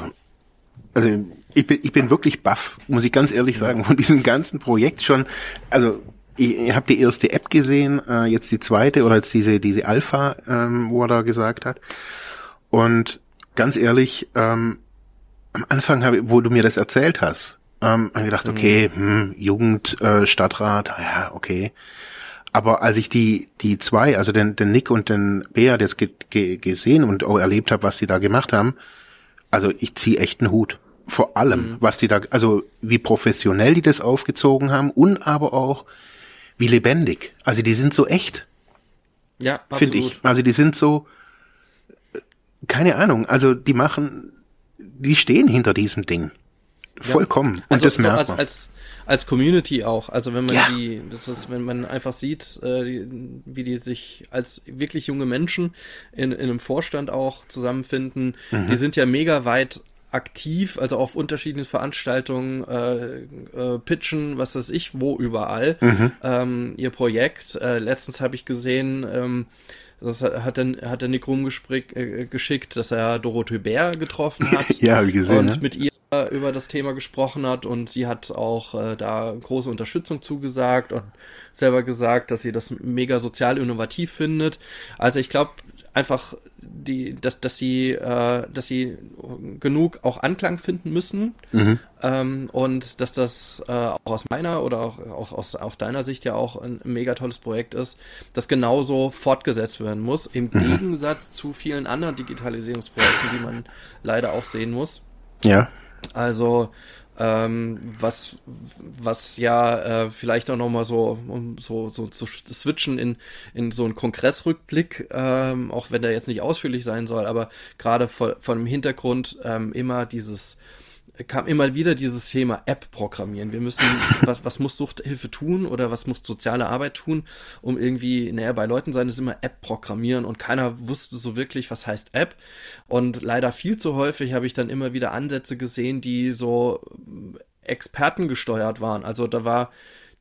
also ich bin, ich bin wirklich baff, muss ich ganz ehrlich sagen, von diesem ganzen Projekt schon. Also ich, ich habe die erste App gesehen, äh, jetzt die zweite oder jetzt diese diese Alpha, ähm, wo er da gesagt hat. Und ganz ehrlich, ähm, am Anfang habe, wo du mir das erzählt hast, ähm, habe ich gedacht, okay, mhm. hm, Jugend, äh, Stadtrat, ja, okay. Aber als ich die, die zwei, also den, den Nick und den Bea das ge, ge, gesehen und auch erlebt habe, was die da gemacht haben, also ich ziehe echt einen Hut. Vor allem, mhm. was die da, also wie professionell die das aufgezogen haben und aber auch wie lebendig. Also die sind so echt. Ja, finde ich. Also die sind so, keine Ahnung, also die machen, die stehen hinter diesem Ding. Vollkommen. Ja. Und also das merkt so man. Als, als Community auch. Also wenn man ja. die, das ist, wenn man einfach sieht, äh, die, wie die sich als wirklich junge Menschen in, in einem Vorstand auch zusammenfinden, mhm. die sind ja mega weit aktiv, also auf unterschiedlichen Veranstaltungen äh, äh, pitchen, was weiß ich, wo überall mhm. ähm, ihr Projekt. Äh, letztens habe ich gesehen, ähm, das hat, dann hat der Nick rumgeschickt, äh, dass er Dorothee Bär getroffen hat. ja, wie gesehen. Und ne? mit ihr über das Thema gesprochen hat und sie hat auch äh, da große Unterstützung zugesagt und selber gesagt, dass sie das mega sozial innovativ findet. Also ich glaube einfach, die, dass, dass sie, äh, dass sie genug auch Anklang finden müssen mhm. ähm, und dass das äh, auch aus meiner oder auch, auch aus auch deiner Sicht ja auch ein mega tolles Projekt ist, das genauso fortgesetzt werden muss, im mhm. Gegensatz zu vielen anderen Digitalisierungsprojekten, die man leider auch sehen muss. Ja. Also ähm, was, was ja äh, vielleicht auch nochmal so, um so, so zu switchen in, in so einen Kongressrückblick, ähm, auch wenn der jetzt nicht ausführlich sein soll, aber gerade von, von dem Hintergrund ähm, immer dieses kam immer wieder dieses Thema App programmieren. Wir müssen, was, was muss Suchthilfe tun oder was muss soziale Arbeit tun, um irgendwie näher bei Leuten sein, ist immer App programmieren und keiner wusste so wirklich, was heißt App. Und leider viel zu häufig habe ich dann immer wieder Ansätze gesehen, die so Experten gesteuert waren. Also da war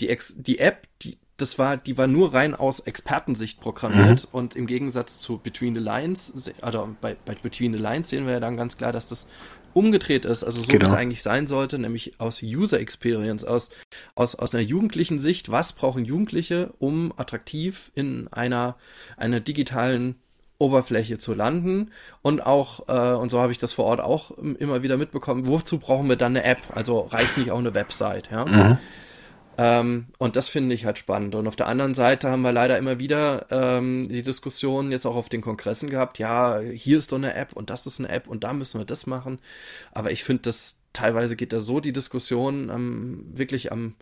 die, Ex die App, die, das war, die war nur rein aus Expertensicht programmiert mhm. und im Gegensatz zu Between the Lines, also bei, bei Between the Lines sehen wir ja dann ganz klar, dass das umgedreht ist, also so genau. wie es eigentlich sein sollte, nämlich aus User Experience, aus, aus, aus einer jugendlichen Sicht, was brauchen Jugendliche, um attraktiv in einer, einer digitalen Oberfläche zu landen und auch, äh, und so habe ich das vor Ort auch immer wieder mitbekommen, wozu brauchen wir dann eine App? Also reicht nicht auch eine Website, ja? Mhm. Ähm, und das finde ich halt spannend. Und auf der anderen Seite haben wir leider immer wieder ähm, die Diskussion jetzt auch auf den Kongressen gehabt, ja, hier ist doch eine App und das ist eine App und da müssen wir das machen. Aber ich finde, dass teilweise geht da so die Diskussion ähm, wirklich am,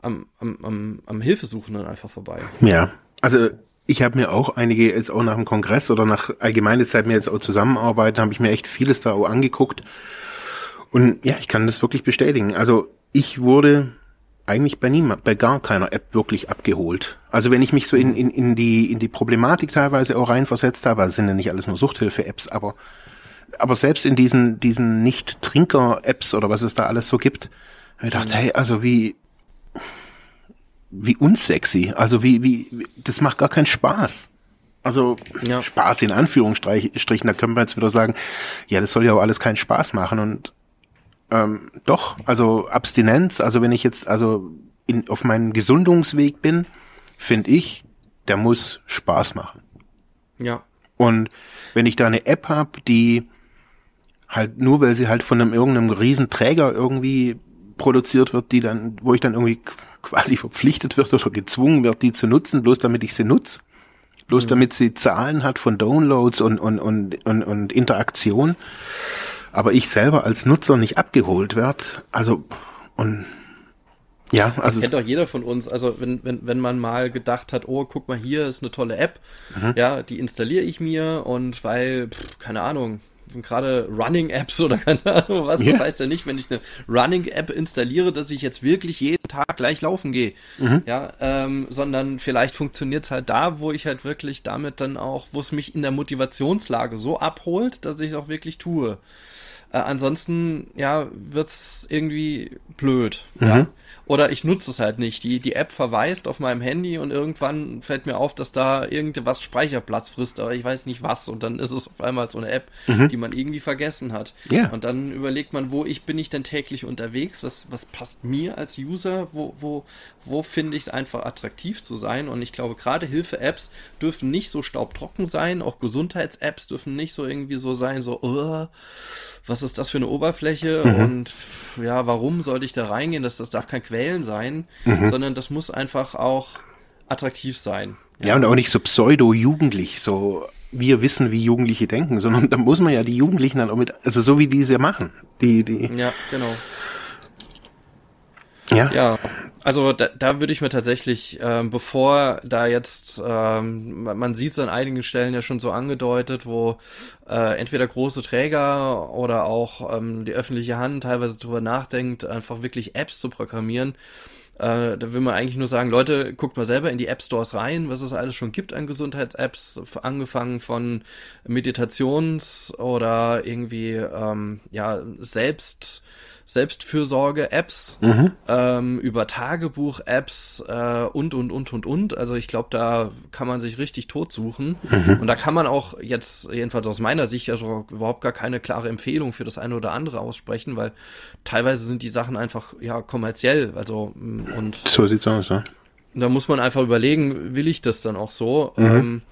am, am, am, am Hilfesuchenden einfach vorbei. Ja, also ich habe mir auch einige jetzt auch nach dem Kongress oder nach allgemeine Zeit mir jetzt auch zusammenarbeiten, habe ich mir echt vieles da auch angeguckt. Und ja, ich kann das wirklich bestätigen. Also ich wurde eigentlich bei niemand, bei gar keiner App wirklich abgeholt. Also wenn ich mich so in, in, in die in die Problematik teilweise auch reinversetzt habe, also sind ja nicht alles nur Suchthilfe-Apps, aber aber selbst in diesen diesen Nicht-Trinker-Apps oder was es da alles so gibt, habe ich gedacht, mhm. hey, also wie wie unsexy, also wie wie das macht gar keinen Spaß. Also ja. Spaß in Anführungsstrichen, da können wir jetzt wieder sagen, ja, das soll ja auch alles keinen Spaß machen und ähm, doch, also Abstinenz, also wenn ich jetzt also in, auf meinem Gesundungsweg bin, finde ich, der muss Spaß machen. Ja. Und wenn ich da eine App habe, die halt nur, weil sie halt von einem irgendeinem Riesenträger irgendwie produziert wird, die dann, wo ich dann irgendwie quasi verpflichtet wird oder gezwungen wird, die zu nutzen, bloß damit ich sie nutze, bloß mhm. damit sie Zahlen hat von Downloads und, und, und, und, und Interaktion, aber ich selber als Nutzer nicht abgeholt werde. Also und ja, also. Das kennt doch jeder von uns. Also, wenn, wenn, wenn man mal gedacht hat, oh, guck mal, hier ist eine tolle App, mhm. ja, die installiere ich mir und weil, pff, keine Ahnung, gerade Running-Apps oder keine Ahnung was, yeah. das heißt ja nicht, wenn ich eine Running-App installiere, dass ich jetzt wirklich jeden Tag gleich laufen gehe. Mhm. Ja, ähm, sondern vielleicht funktioniert es halt da, wo ich halt wirklich damit dann auch, wo es mich in der Motivationslage so abholt, dass ich es auch wirklich tue. Äh, ansonsten, ja, wird's irgendwie blöd. Mhm. Ja? Oder ich nutze es halt nicht. Die, die App verweist auf meinem Handy und irgendwann fällt mir auf, dass da irgendwas Speicherplatz frisst, aber ich weiß nicht was. Und dann ist es auf einmal so eine App, mhm. die man irgendwie vergessen hat. Ja. Und dann überlegt man, wo ich bin ich denn täglich unterwegs? Was, was passt mir als User? Wo, wo, wo finde ich es einfach attraktiv zu sein? Und ich glaube, gerade Hilfe-Apps dürfen nicht so staubtrocken sein. Auch Gesundheits-Apps dürfen nicht so irgendwie so sein, so, uh, was ist das für eine Oberfläche mhm. und ja, warum sollte ich da reingehen? Das, das darf kein Quälen sein, mhm. sondern das muss einfach auch attraktiv sein. Ja, ja und auch nicht so pseudo-jugendlich, so wir wissen, wie Jugendliche denken, sondern da muss man ja die Jugendlichen dann auch mit, also so wie die es ja machen. Die, die. Ja, genau. Ja. Ja, also da, da würde ich mir tatsächlich, ähm, bevor da jetzt, ähm, man sieht es an einigen Stellen ja schon so angedeutet, wo äh, entweder große Träger oder auch ähm, die öffentliche Hand teilweise darüber nachdenkt, einfach wirklich Apps zu programmieren. Äh, da will man eigentlich nur sagen, Leute, guckt mal selber in die App Stores rein, was es alles schon gibt an Gesundheits-Apps, angefangen von Meditations- oder irgendwie ähm, ja selbst Selbstfürsorge-Apps, mhm. ähm, über Tagebuch-Apps äh, und, und, und, und, und. Also ich glaube, da kann man sich richtig tot suchen. Mhm. Und da kann man auch jetzt, jedenfalls aus meiner Sicht, also überhaupt gar keine klare Empfehlung für das eine oder andere aussprechen, weil teilweise sind die Sachen einfach ja kommerziell. Also mm, und so sieht's aus, ja. Da muss man einfach überlegen, will ich das dann auch so? Mhm. Ähm,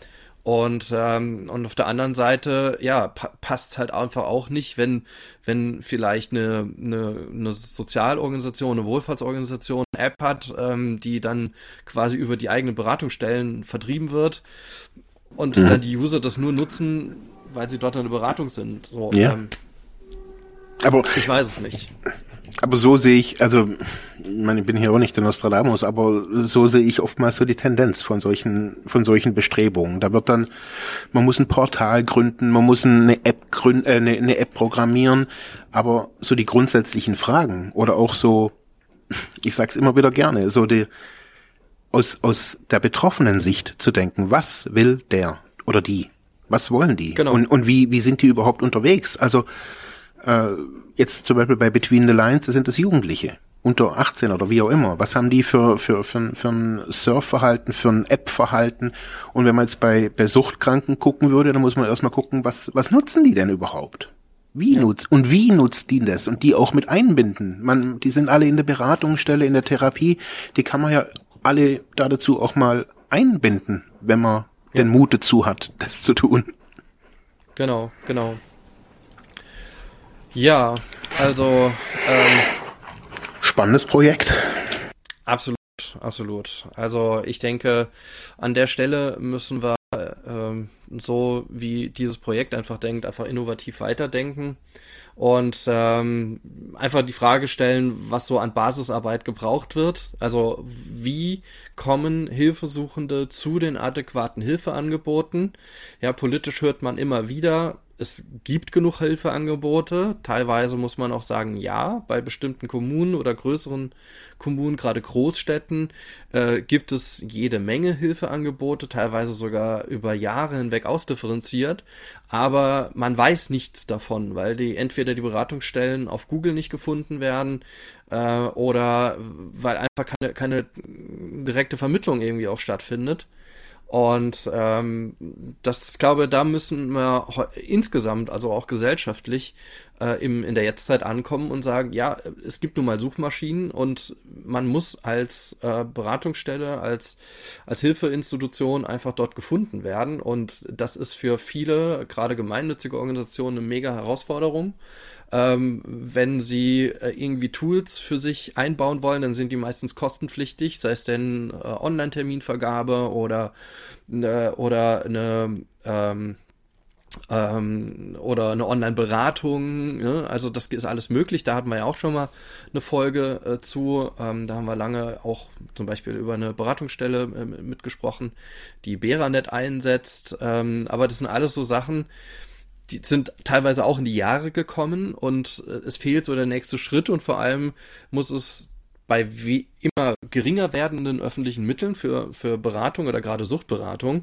und, ähm, und auf der anderen Seite, ja, pa passt halt einfach auch nicht, wenn, wenn vielleicht eine, eine, eine Sozialorganisation, eine Wohlfahrtsorganisation eine App hat, ähm, die dann quasi über die eigenen Beratungsstellen vertrieben wird und mhm. dann die User das nur nutzen, weil sie dort eine Beratung sind. So, ja. Ähm, aber ich weiß es nicht. Aber so sehe ich, also, ich meine, ich bin hier auch nicht der Nostradamus, aber so sehe ich oftmals so die Tendenz von solchen, von solchen Bestrebungen. Da wird dann, man muss ein Portal gründen, man muss eine App gründen, äh, eine, eine App programmieren, aber so die grundsätzlichen Fragen oder auch so, ich sag's immer wieder gerne, so die, aus, aus der betroffenen Sicht zu denken, was will der oder die? Was wollen die? Genau. Und, und wie, wie sind die überhaupt unterwegs? Also, äh, jetzt zum Beispiel bei Between the Lines sind es Jugendliche unter 18 oder wie auch immer. Was haben die für, für, für, für ein Surfverhalten, für ein App-Verhalten? Und wenn man jetzt bei, bei Suchtkranken gucken würde, dann muss man erstmal gucken, was, was nutzen die denn überhaupt? Wie ja. nutzt, und wie nutzt die das? Und die auch mit einbinden. Man, die sind alle in der Beratungsstelle, in der Therapie. Die kann man ja alle da dazu auch mal einbinden, wenn man ja. den Mut dazu hat, das zu tun. Genau, genau. Ja, also ähm, spannendes Projekt. Absolut, absolut. Also ich denke, an der Stelle müssen wir ähm, so wie dieses Projekt einfach denkt, einfach innovativ weiterdenken und ähm, einfach die Frage stellen, was so an Basisarbeit gebraucht wird. Also wie kommen Hilfesuchende zu den adäquaten Hilfeangeboten? Ja, politisch hört man immer wieder, es gibt genug Hilfeangebote. Teilweise muss man auch sagen, ja, bei bestimmten Kommunen oder größeren Kommunen, gerade Großstädten, äh, gibt es jede Menge Hilfeangebote, teilweise sogar über Jahre hinweg ausdifferenziert. Aber man weiß nichts davon, weil die entweder die Beratungsstellen auf Google nicht gefunden werden äh, oder weil einfach keine, keine direkte Vermittlung irgendwie auch stattfindet. Und ähm, das, glaube, da müssen wir insgesamt, also auch gesellschaftlich, äh, im, in der Jetztzeit ankommen und sagen, ja, es gibt nun mal Suchmaschinen und man muss als äh, Beratungsstelle, als, als Hilfeinstitution einfach dort gefunden werden. Und das ist für viele, gerade gemeinnützige Organisationen, eine mega Herausforderung. Ähm, wenn sie äh, irgendwie Tools für sich einbauen wollen, dann sind die meistens kostenpflichtig, sei es denn äh, Online-Terminvergabe oder, äh, oder eine ähm, ähm, oder eine Online-Beratung. Ne? Also das ist alles möglich. Da hatten wir ja auch schon mal eine Folge äh, zu. Ähm, da haben wir lange auch zum Beispiel über eine Beratungsstelle äh, mitgesprochen, die Beranet einsetzt. Ähm, aber das sind alles so Sachen, die sind teilweise auch in die Jahre gekommen und äh, es fehlt so der nächste Schritt und vor allem muss es bei wie immer geringer werdenden öffentlichen Mitteln für, für Beratung oder gerade Suchtberatung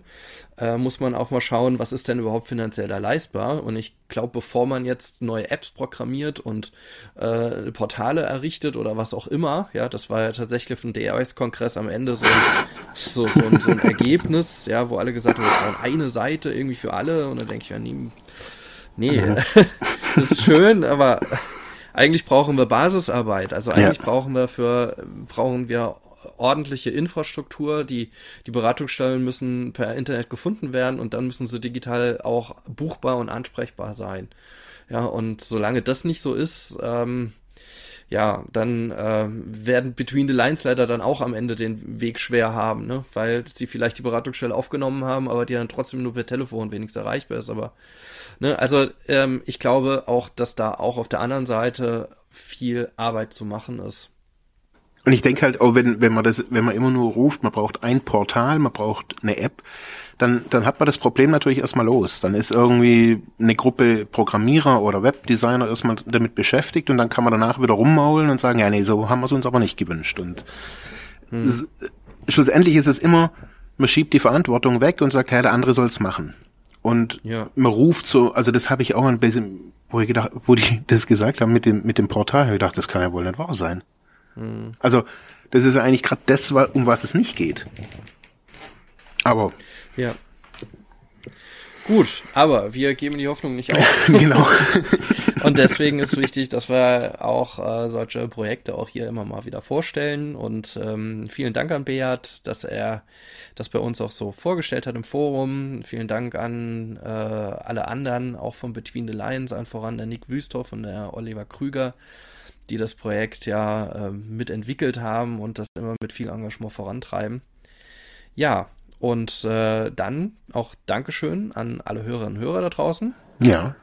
äh, muss man auch mal schauen, was ist denn überhaupt finanziell da leistbar. Und ich glaube, bevor man jetzt neue Apps programmiert und äh, Portale errichtet oder was auch immer, ja, das war ja tatsächlich von DRS-Kongress am Ende so, so, so, ein, so ein Ergebnis, ja, wo alle gesagt haben, wir brauchen eine Seite irgendwie für alle. Und dann denke ich ja, Nee, mhm. das ist schön, aber eigentlich brauchen wir Basisarbeit. Also eigentlich ja. brauchen wir für, brauchen wir ordentliche Infrastruktur, die, die Beratungsstellen müssen per Internet gefunden werden und dann müssen sie digital auch buchbar und ansprechbar sein. Ja, und solange das nicht so ist, ähm, ja, dann äh, werden Between the Lines leider dann auch am Ende den Weg schwer haben, ne? weil sie vielleicht die Beratungsstelle aufgenommen haben, aber die dann trotzdem nur per Telefon wenigstens erreichbar ist. Aber ne, also ähm, ich glaube auch, dass da auch auf der anderen Seite viel Arbeit zu machen ist. Und ich denke halt auch, wenn, wenn man das, wenn man immer nur ruft, man braucht ein Portal, man braucht eine App, dann, dann hat man das Problem natürlich erstmal los. Dann ist irgendwie eine Gruppe Programmierer oder Webdesigner erstmal damit beschäftigt und dann kann man danach wieder rummaulen und sagen, ja, nee, so haben wir es uns aber nicht gewünscht. Und hm. schlussendlich ist es immer, man schiebt die Verantwortung weg und sagt, ja, der andere soll es machen. Und ja. man ruft so, also das habe ich auch ein bisschen, wo ich gedacht, wo die das gesagt haben mit dem, mit dem Portal, habe ich gedacht, das kann ja wohl nicht wahr sein. Mhm. Also, das ist ja eigentlich gerade das, um was es nicht geht. Aber. Ja. Gut, aber wir geben die Hoffnung nicht auf. genau. und deswegen ist wichtig, dass wir auch äh, solche Projekte auch hier immer mal wieder vorstellen. Und ähm, vielen Dank an Beat, dass er das bei uns auch so vorgestellt hat im Forum. Vielen Dank an äh, alle anderen, auch von Between the Lions, an voran der Nick Wüsthoff und der Oliver Krüger die das Projekt ja äh, mitentwickelt haben und das immer mit viel Engagement vorantreiben. Ja, und äh, dann auch Dankeschön an alle Hörerinnen und Hörer da draußen. Ja.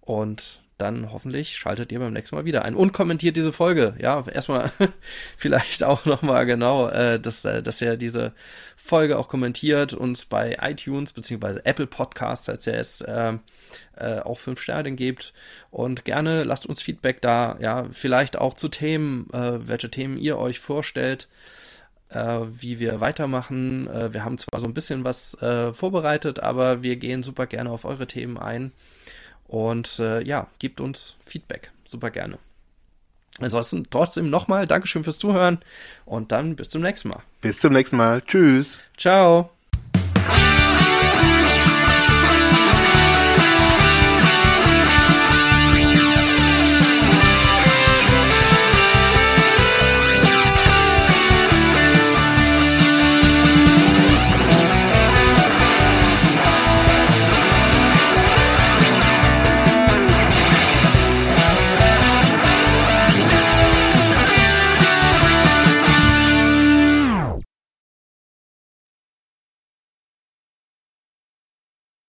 Und dann hoffentlich schaltet ihr beim nächsten Mal wieder ein und kommentiert diese Folge. Ja, erstmal vielleicht auch nochmal genau, äh, dass, äh, dass ihr diese Folge auch kommentiert, uns bei iTunes beziehungsweise Apple Podcasts, als ihr es äh, äh, auch fünf Sterne gebt und gerne lasst uns Feedback da, ja, vielleicht auch zu Themen, äh, welche Themen ihr euch vorstellt, äh, wie wir weitermachen. Äh, wir haben zwar so ein bisschen was äh, vorbereitet, aber wir gehen super gerne auf eure Themen ein. Und äh, ja, gebt uns Feedback. Super gerne. Ansonsten trotzdem nochmal Dankeschön fürs Zuhören und dann bis zum nächsten Mal. Bis zum nächsten Mal. Tschüss. Ciao.